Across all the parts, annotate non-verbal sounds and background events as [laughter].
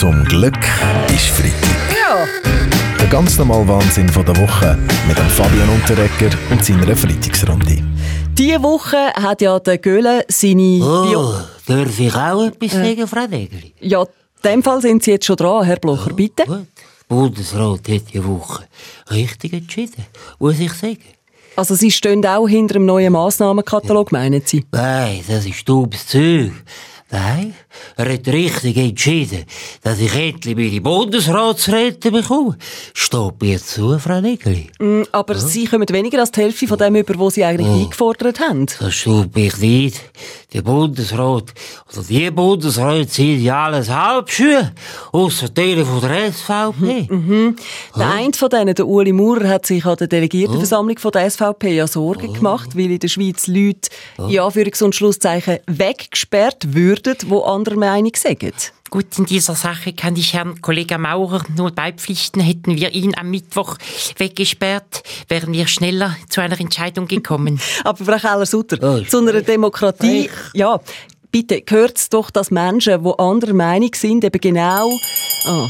Zum Glück ist Freitag. Ja. Der ganz normale Wahnsinn von der Woche mit dem Fabian Unterrecker und seiner Freitagsrunde. Diese Woche hat ja der Göhle seine... Oh, darf ich auch etwas sagen, Frau Degli? Ja, in dem Fall sind Sie jetzt schon dran, Herr Blocher, bitte. Gut. Bundesrat hat diese Woche richtig entschieden, muss ich sagen. Also Sie stehen auch hinter dem neuen Massnahmenkatalog, meinen Sie? Nein, das ist dummes Zeug. Nein, er hat richtig entschieden, dass ich endlich meine Bundesratsräte bekomme. Steht mir zu, Frau Nigeli. Mm, Aber Sie kommen weniger als die Hälfte von dem über, was Sie eigentlich eingefordert haben. Das stimmt mich nicht. Der Bundesrat, oder die Bundesräte sind ja alles Halbschuhe, ausser denen von der SVP. Der eine von denen, der Uli Maurer, hat sich an der Delegiertenversammlung von der SVP ja Sorgen gemacht, weil in der Schweiz Leute, in Anführungs- und Schlusszeichen, weggesperrt würden, die anderer Meinung sind. Gut, in dieser Sache kann ich Herrn Kollegen Maurer nur beipflichten. Hätten wir ihn am Mittwoch weggesperrt, wären wir schneller zu einer Entscheidung gekommen. [laughs] Aber Frau Keller-Sutter, Oh, zu einer Demokratie, ja, bitte gehört es doch, dass Menschen, die anderer Meinung sind, eben genau... Ah.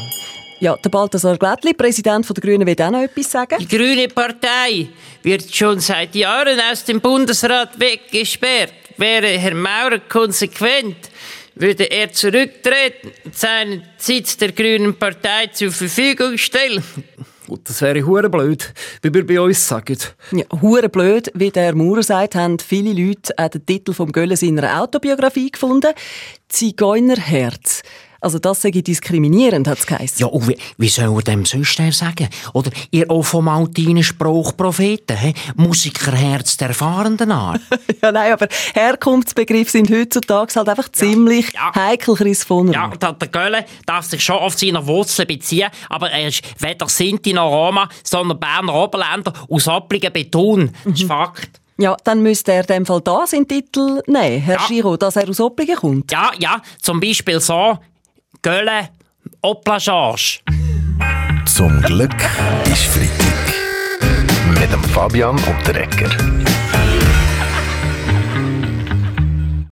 Ja, der Balthasar Glättli, Präsident der Grünen, will auch noch etwas sagen. Die Grüne Partei wird schon seit Jahren aus dem Bundesrat weggesperrt. Wäre Herr Maurer konsequent, würde er zurücktreten und seinen Sitz der Grünen Partei zur Verfügung stellen. Gut, das wäre hure blöd, wie wir bei uns sagen. Ja, hure blöd, wie der Maurer sagt, haben viele Leute auch den Titel vom Gölle seiner Autobiografie gefunden. Zigeunerherz. Also das sei diskriminierend, hat es geheißen. Ja, und wie, wie soll man dem sonst sagen? Oder ihr auch vom altinen Spruchpropheten, he? Musikerherz der erfahrenen Art. [laughs] Ja, nein, aber Herkunftsbegriffe sind heutzutage halt einfach ziemlich ja. heikel, Chris von Ja, der, der Gölle darf sich schon auf seine Wurzeln beziehen, aber er ist weder Sinti noch Roma, sondern Berner Oberländer aus Oppligen Beton. Das ist Fakt. Ja, dann müsste er in dem Fall da seinen Titel nehmen, Herr Ja. Giro, dass er aus Oppligen kommt. Ja, ja, zum Beispiel so, Gölle, Oplagage. Zum Glück ist Freitag. Mit dem Fabian Unterrecker.